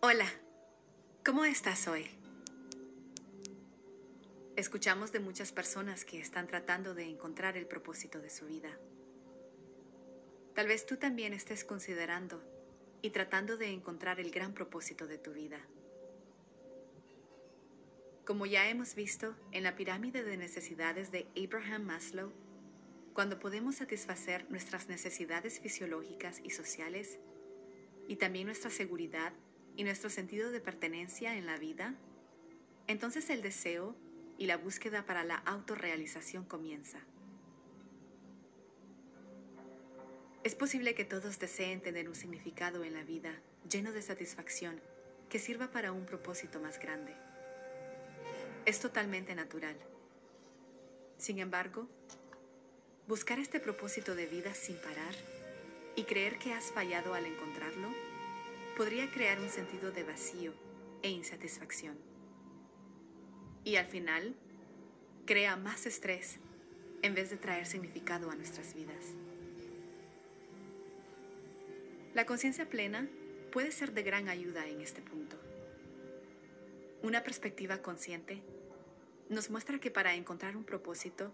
Hola, ¿cómo estás hoy? Escuchamos de muchas personas que están tratando de encontrar el propósito de su vida. Tal vez tú también estés considerando y tratando de encontrar el gran propósito de tu vida. Como ya hemos visto en la pirámide de necesidades de Abraham Maslow, cuando podemos satisfacer nuestras necesidades fisiológicas y sociales, y también nuestra seguridad y nuestro sentido de pertenencia en la vida, entonces el deseo y la búsqueda para la autorrealización comienza. Es posible que todos deseen tener un significado en la vida lleno de satisfacción que sirva para un propósito más grande. Es totalmente natural. Sin embargo, buscar este propósito de vida sin parar y creer que has fallado al encontrarlo podría crear un sentido de vacío e insatisfacción. Y al final, crea más estrés en vez de traer significado a nuestras vidas. La conciencia plena puede ser de gran ayuda en este punto. Una perspectiva consciente nos muestra que para encontrar un propósito,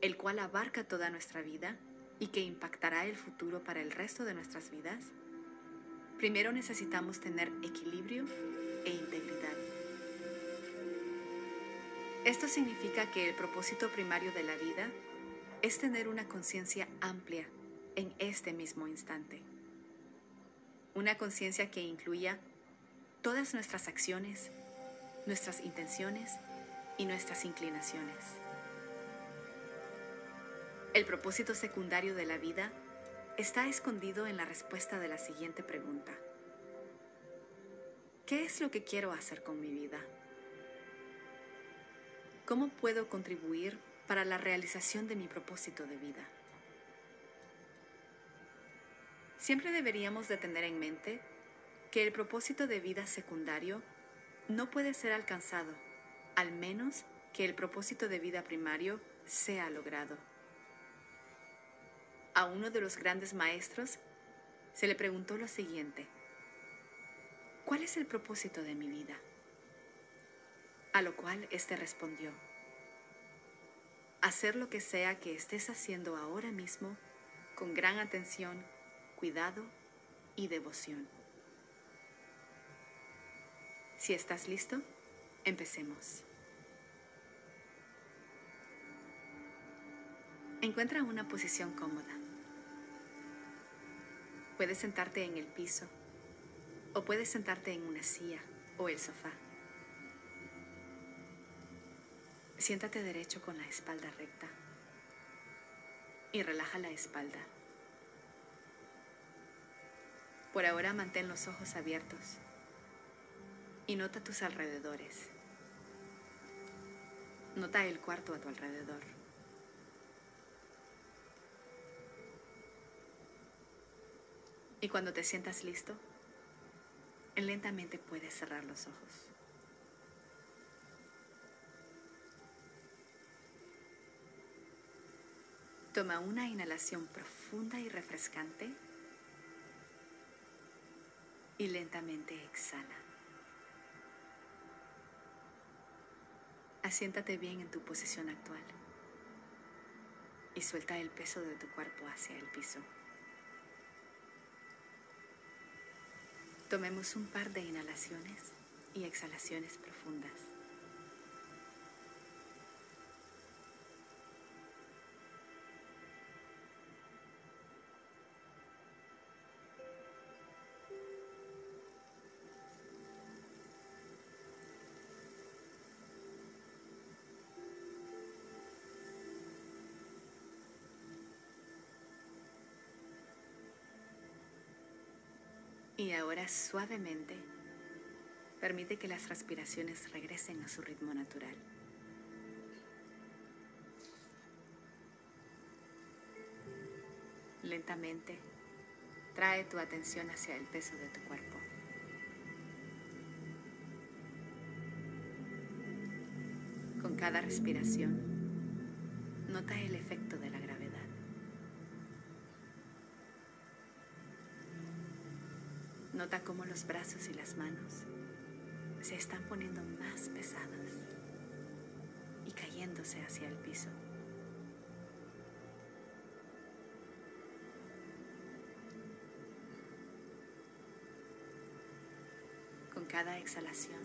el cual abarca toda nuestra vida y que impactará el futuro para el resto de nuestras vidas, primero necesitamos tener equilibrio e integridad. Esto significa que el propósito primario de la vida es tener una conciencia amplia en este mismo instante. Una conciencia que incluya todas nuestras acciones, nuestras intenciones y nuestras inclinaciones. El propósito secundario de la vida está escondido en la respuesta de la siguiente pregunta. ¿Qué es lo que quiero hacer con mi vida? ¿Cómo puedo contribuir para la realización de mi propósito de vida? Siempre deberíamos de tener en mente que el propósito de vida secundario no puede ser alcanzado, al menos que el propósito de vida primario sea logrado a uno de los grandes maestros, se le preguntó lo siguiente, ¿cuál es el propósito de mi vida? A lo cual éste respondió, hacer lo que sea que estés haciendo ahora mismo con gran atención, cuidado y devoción. Si estás listo, empecemos. Encuentra una posición cómoda. Puedes sentarte en el piso o puedes sentarte en una silla o el sofá. Siéntate derecho con la espalda recta y relaja la espalda. Por ahora mantén los ojos abiertos y nota tus alrededores. Nota el cuarto a tu alrededor. Y cuando te sientas listo, lentamente puedes cerrar los ojos. Toma una inhalación profunda y refrescante y lentamente exhala. Asiéntate bien en tu posición actual y suelta el peso de tu cuerpo hacia el piso. Tomemos un par de inhalaciones y exhalaciones profundas. Y ahora suavemente permite que las respiraciones regresen a su ritmo natural. Lentamente trae tu atención hacia el peso de tu cuerpo. Con cada respiración, nota el efecto de la Nota cómo los brazos y las manos se están poniendo más pesadas y cayéndose hacia el piso. Con cada exhalación,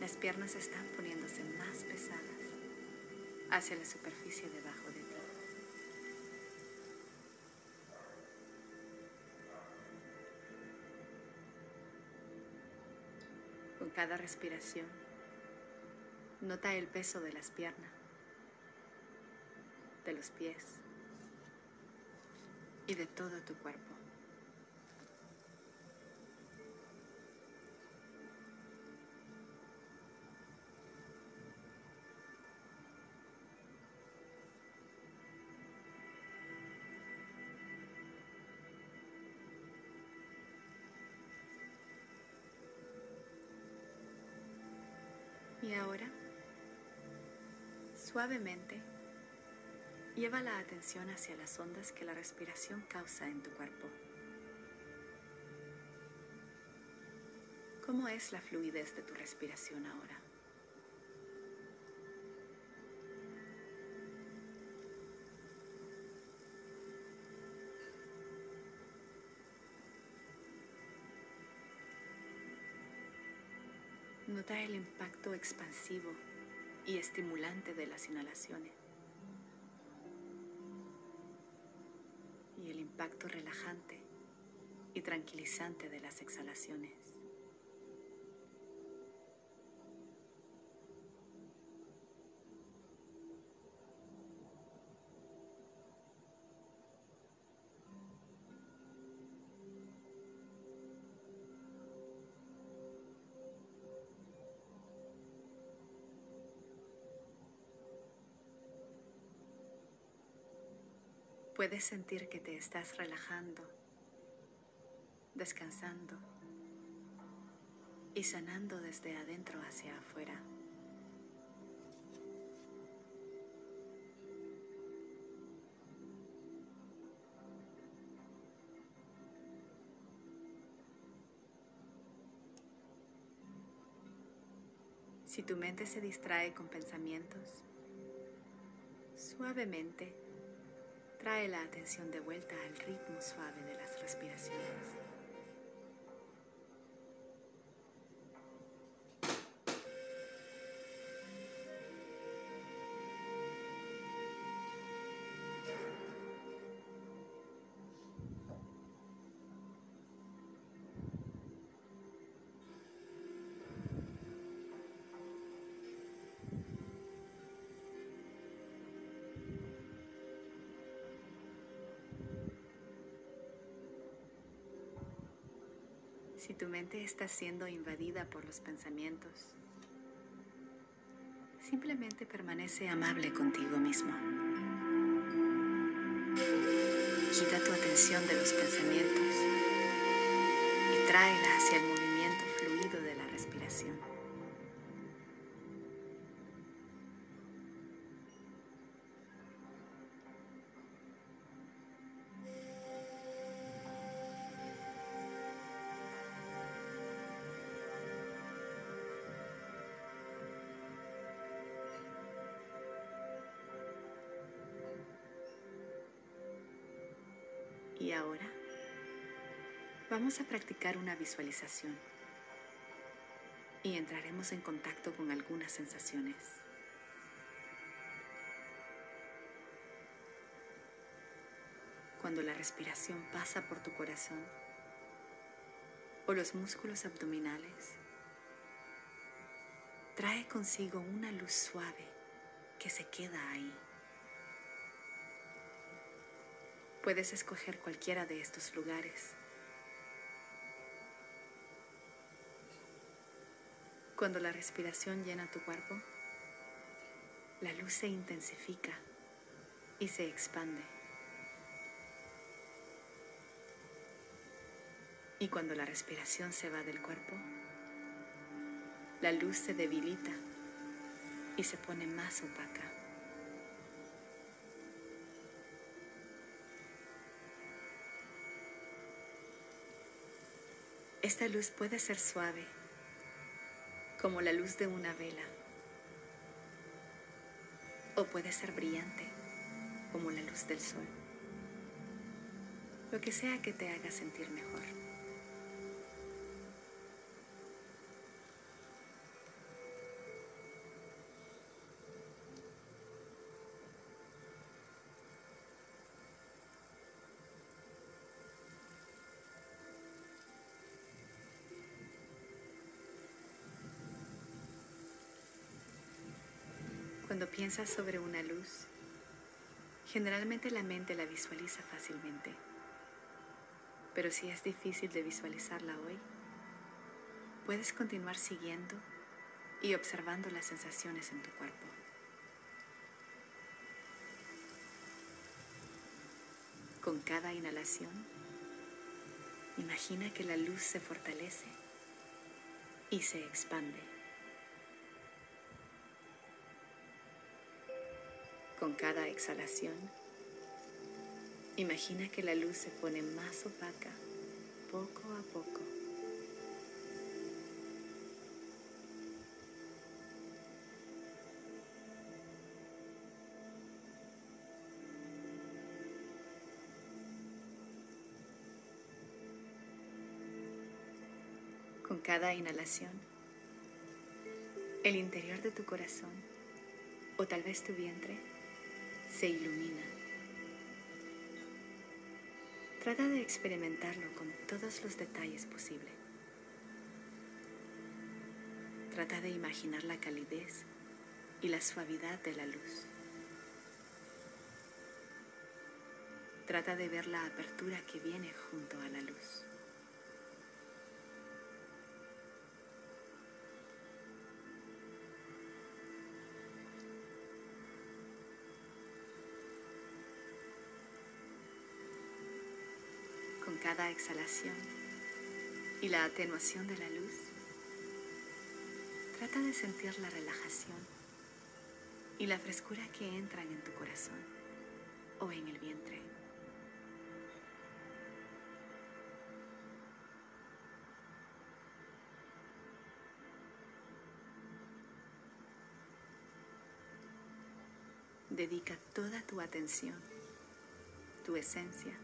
las piernas están poniéndose más pesadas hacia la superficie debajo de cada respiración, nota el peso de las piernas, de los pies y de todo tu cuerpo. Y ahora, suavemente, lleva la atención hacia las ondas que la respiración causa en tu cuerpo. ¿Cómo es la fluidez de tu respiración ahora? El impacto expansivo y estimulante de las inhalaciones y el impacto relajante y tranquilizante de las exhalaciones. Puedes sentir que te estás relajando, descansando y sanando desde adentro hacia afuera. Si tu mente se distrae con pensamientos, suavemente Trae la atención de vuelta al ritmo suave de las respiraciones. Si tu mente está siendo invadida por los pensamientos, simplemente permanece amable contigo mismo. Quita tu atención de los pensamientos y tráela hacia el movimiento Y ahora vamos a practicar una visualización y entraremos en contacto con algunas sensaciones. Cuando la respiración pasa por tu corazón o los músculos abdominales, trae consigo una luz suave que se queda ahí. Puedes escoger cualquiera de estos lugares. Cuando la respiración llena tu cuerpo, la luz se intensifica y se expande. Y cuando la respiración se va del cuerpo, la luz se debilita y se pone más opaca. Esta luz puede ser suave, como la luz de una vela, o puede ser brillante, como la luz del sol. Lo que sea que te haga sentir mejor. Cuando piensas sobre una luz, generalmente la mente la visualiza fácilmente. Pero si es difícil de visualizarla hoy, puedes continuar siguiendo y observando las sensaciones en tu cuerpo. Con cada inhalación, imagina que la luz se fortalece y se expande. Con cada exhalación, imagina que la luz se pone más opaca poco a poco. Con cada inhalación, el interior de tu corazón o tal vez tu vientre se ilumina. Trata de experimentarlo con todos los detalles posibles. Trata de imaginar la calidez y la suavidad de la luz. Trata de ver la apertura que viene junto a la luz. Cada exhalación y la atenuación de la luz, trata de sentir la relajación y la frescura que entran en tu corazón o en el vientre. Dedica toda tu atención, tu esencia,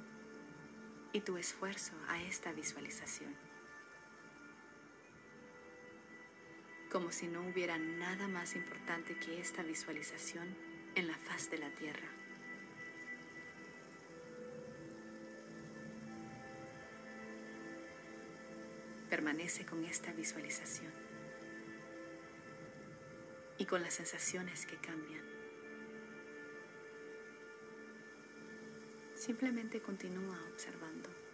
y tu esfuerzo a esta visualización. Como si no hubiera nada más importante que esta visualización en la faz de la tierra. Permanece con esta visualización y con las sensaciones que cambian. Simplemente continúa observando.